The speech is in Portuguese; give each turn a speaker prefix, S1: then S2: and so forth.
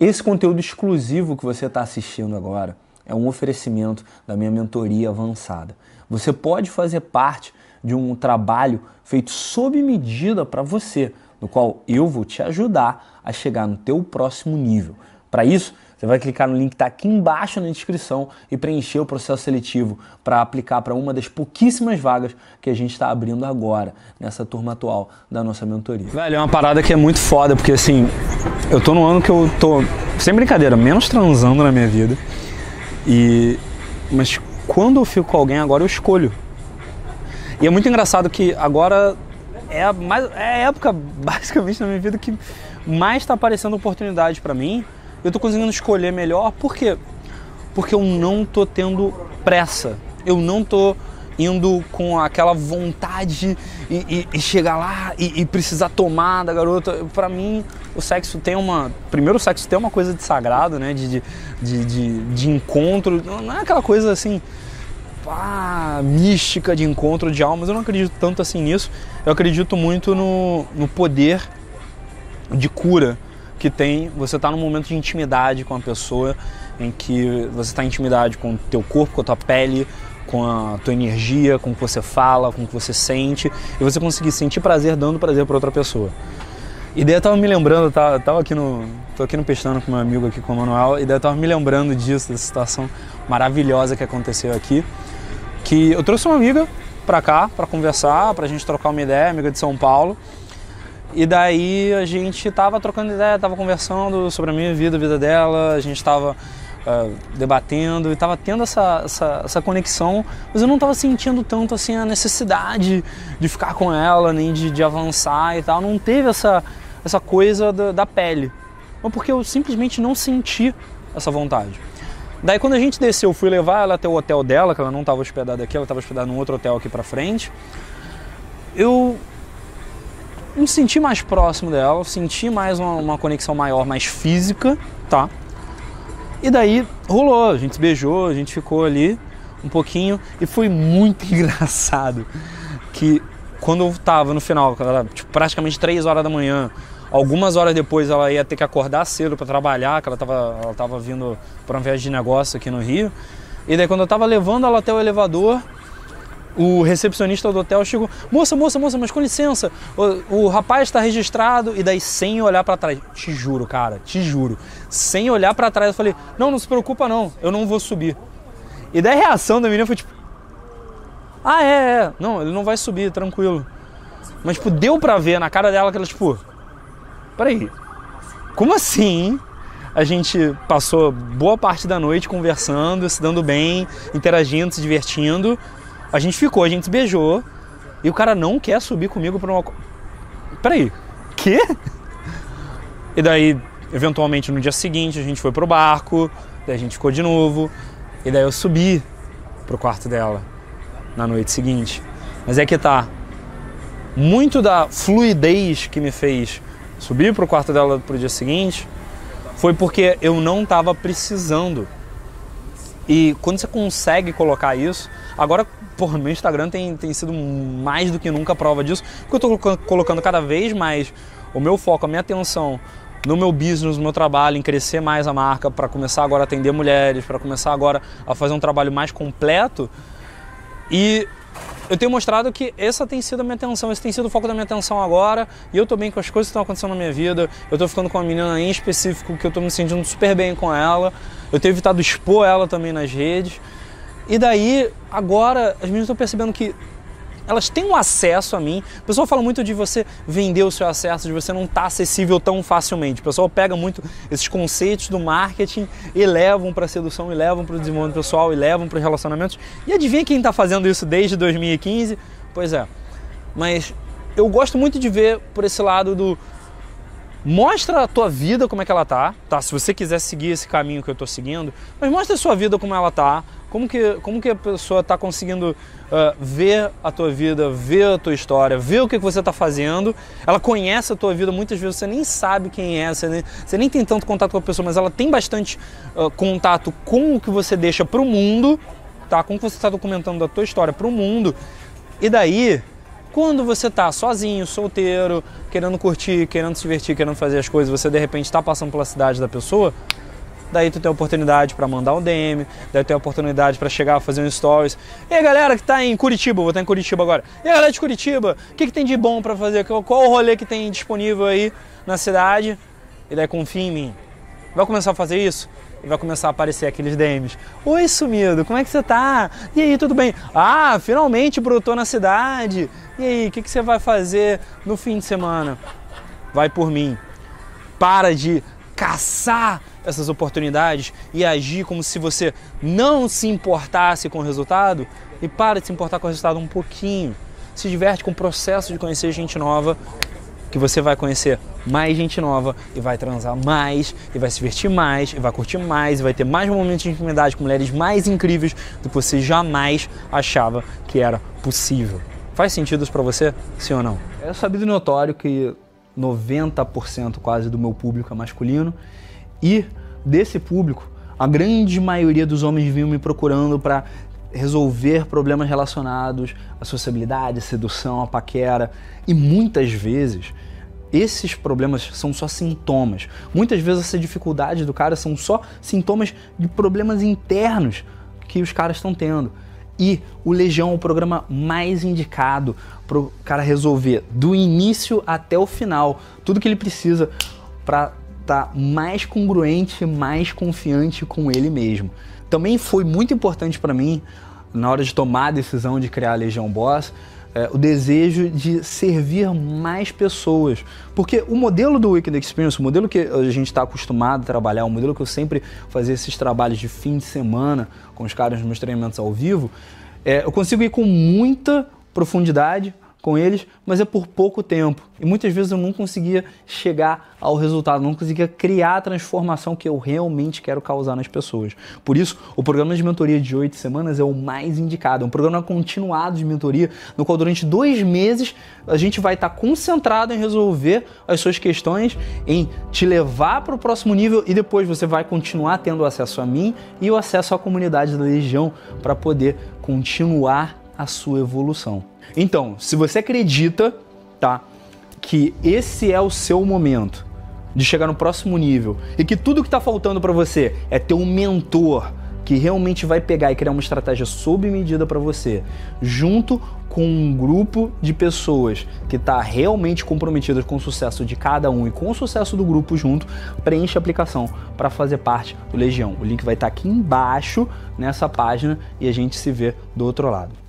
S1: Esse conteúdo exclusivo que você está assistindo agora é um oferecimento da minha mentoria avançada. Você pode fazer parte de um trabalho feito sob medida para você, no qual eu vou te ajudar a chegar no teu próximo nível. Para isso, você vai clicar no link que está aqui embaixo na descrição e preencher o processo seletivo para aplicar para uma das pouquíssimas vagas que a gente está abrindo agora, nessa turma atual da nossa mentoria. Velho, é uma parada que é muito foda, porque assim, eu tô no ano que eu tô, sem brincadeira, menos transando na minha vida. E. Mas quando eu fico com alguém, agora eu escolho. E é muito engraçado que agora é a, mais, é a época, basicamente, na minha vida que mais está aparecendo oportunidade para mim eu tô conseguindo escolher melhor. Por quê? Porque eu não tô tendo pressa. Eu não tô indo com aquela vontade e, e, e chegar lá e, e, precisar tomar da garota. Para mim, o sexo tem uma. Primeiro, o sexo tem uma coisa de sagrado, né? De, de, de, de, de encontro. Não é aquela coisa assim. Pá, mística de encontro de almas. Eu não acredito tanto assim nisso. Eu acredito muito no, no poder de cura que tem você está num momento de intimidade com a pessoa, em que você está em intimidade com o teu corpo, com a tua pele, com a tua energia, com o que você fala, com o que você sente, e você conseguir sentir prazer dando prazer para outra pessoa. E daí eu tava me lembrando, tava, tava aqui no. tô aqui no pestando com meu amigo aqui com o Manuel, e daí eu tava me lembrando disso, dessa situação maravilhosa que aconteceu aqui. Que eu trouxe uma amiga pra cá, para conversar, pra gente trocar uma ideia, amiga de São Paulo. E daí a gente tava trocando ideia, tava conversando sobre a minha vida, a vida dela, a gente tava uh, debatendo e tava tendo essa, essa, essa, conexão, mas eu não tava sentindo tanto assim a necessidade de ficar com ela, nem de, de avançar e tal. Não teve essa, essa coisa da, da pele. Mas porque eu simplesmente não senti essa vontade. Daí quando a gente desceu, eu fui levar ela até o hotel dela, que ela não estava hospedada aqui, ela estava hospedada num outro hotel aqui pra frente. Eu me senti mais próximo dela, senti mais uma, uma, conexão maior, mais física, tá? E daí rolou, a gente beijou, a gente ficou ali um pouquinho e foi muito engraçado que quando eu tava no final, era tipo, praticamente 3 horas da manhã, algumas horas depois ela ia ter que acordar cedo para trabalhar, que ela tava, ela tava vindo para uma viagem de negócio aqui no Rio. E daí quando eu tava levando ela até o elevador, o recepcionista do hotel chegou, moça, moça, moça, mas com licença, o, o rapaz está registrado e daí sem olhar para trás, te juro, cara, te juro, sem olhar para trás eu falei, não, não se preocupa não, eu não vou subir. E daí a reação da menina foi tipo, ah é, é, não, ele não vai subir, tranquilo. Mas tipo, deu pra ver na cara dela que ela tipo, peraí, como assim? A gente passou boa parte da noite conversando, se dando bem, interagindo, se divertindo. A gente ficou, a gente se beijou e o cara não quer subir comigo pra uma. Peraí, quê? E daí, eventualmente no dia seguinte, a gente foi pro barco, daí a gente ficou de novo, e daí eu subi pro quarto dela na noite seguinte. Mas é que tá. Muito da fluidez que me fez subir pro quarto dela pro dia seguinte foi porque eu não tava precisando. E quando você consegue colocar isso, agora porra, meu Instagram tem, tem sido mais do que nunca prova disso, porque eu estou colocando cada vez mais o meu foco, a minha atenção no meu business, no meu trabalho, em crescer mais a marca, para começar agora a atender mulheres, para começar agora a fazer um trabalho mais completo. E eu tenho mostrado que essa tem sido a minha atenção, esse tem sido o foco da minha atenção agora, e eu tô bem com as coisas que estão acontecendo na minha vida. Eu tô ficando com uma menina em específico que eu tô me sentindo super bem com ela. Eu tenho evitado expor ela também nas redes. E daí, agora, as meninas estão percebendo que elas têm um acesso a mim. O pessoal fala muito de você vender o seu acesso, de você não estar tá acessível tão facilmente. O pessoal pega muito esses conceitos do marketing e levam para a sedução, e levam para o desenvolvimento pessoal, e levam para os relacionamentos. E adivinha quem está fazendo isso desde 2015? Pois é. Mas eu gosto muito de ver por esse lado do mostra a tua vida como é que ela tá, tá? Se você quiser seguir esse caminho que eu estou seguindo, mas mostra a sua vida como ela tá, como que, como que a pessoa está conseguindo uh, ver a tua vida, ver a tua história, ver o que, que você está fazendo. Ela conhece a tua vida, muitas vezes você nem sabe quem é, você nem, você nem tem tanto contato com a pessoa, mas ela tem bastante uh, contato com o que você deixa para o mundo, tá? Com o que você está documentando da tua história para o mundo. E daí Quando você tá sozinho, solteiro, querendo curtir, querendo se divertir, querendo fazer as coisas, você de repente está passando pela cidade da pessoa, daí tu tem a oportunidade para mandar um DM, daí tu tem a oportunidade para chegar a fazer um stories. E aí, galera que tá em Curitiba, vou estar em Curitiba agora. E aí, galera de Curitiba, o que, que tem de bom para fazer? Qual, qual o rolê que tem disponível aí na cidade? E daí confia em mim. Vai começar a fazer isso? e vai começar a aparecer aqueles DMs. Oi, sumido, como é que você tá? E aí, tudo bem? Ah, finalmente brotou na cidade. E aí, o que, que você vai fazer no fim de semana? Vai por mim. Para de caçar essas oportunidades e agir como se você não se importasse com o resultado e para de se importar com o resultado um pouquinho. Se diverte com o processo de conhecer gente nova que você vai conhecer mais gente nova e vai transar mais, e vai se divertir mais, e vai curtir mais, e vai ter mais momentos de intimidade com mulheres mais incríveis do que você jamais achava que era possível. Faz sentido isso para você? Sim ou não? É sabido e notório que 90% quase do meu público é masculino e desse público, a grande maioria dos homens vinham me procurando para resolver problemas relacionados à sociabilidade, à sedução, à paquera. E muitas vezes esses problemas são só sintomas. Muitas vezes essa dificuldade do cara são só sintomas de problemas internos que os caras estão tendo. E o Legião é o programa mais indicado para o cara resolver do início até o final tudo que ele precisa para estar tá mais congruente, mais confiante com ele mesmo. Também foi muito importante para mim, na hora de tomar a decisão de criar a Legião Boss, é, o desejo de servir mais pessoas. Porque o modelo do Weekend Experience, o modelo que a gente está acostumado a trabalhar, o modelo que eu sempre fazia esses trabalhos de fim de semana com os caras nos meus treinamentos ao vivo, é, eu consigo ir com muita profundidade, com eles, mas é por pouco tempo. E muitas vezes eu não conseguia chegar ao resultado, não conseguia criar a transformação que eu realmente quero causar nas pessoas. Por isso, o programa de mentoria de oito semanas é o mais indicado. É um programa continuado de mentoria, no qual durante dois meses a gente vai estar concentrado em resolver as suas questões, em te levar para o próximo nível e depois você vai continuar tendo acesso a mim e o acesso à comunidade da Legião para poder continuar a sua evolução. Então, se você acredita, tá, que esse é o seu momento de chegar no próximo nível e que tudo que está faltando para você é ter um mentor que realmente vai pegar e criar uma estratégia sob medida para você, junto com um grupo de pessoas que está realmente comprometidas com o sucesso de cada um e com o sucesso do grupo junto, preenche a aplicação para fazer parte do Legião. O link vai estar tá aqui embaixo nessa página e a gente se vê do outro lado.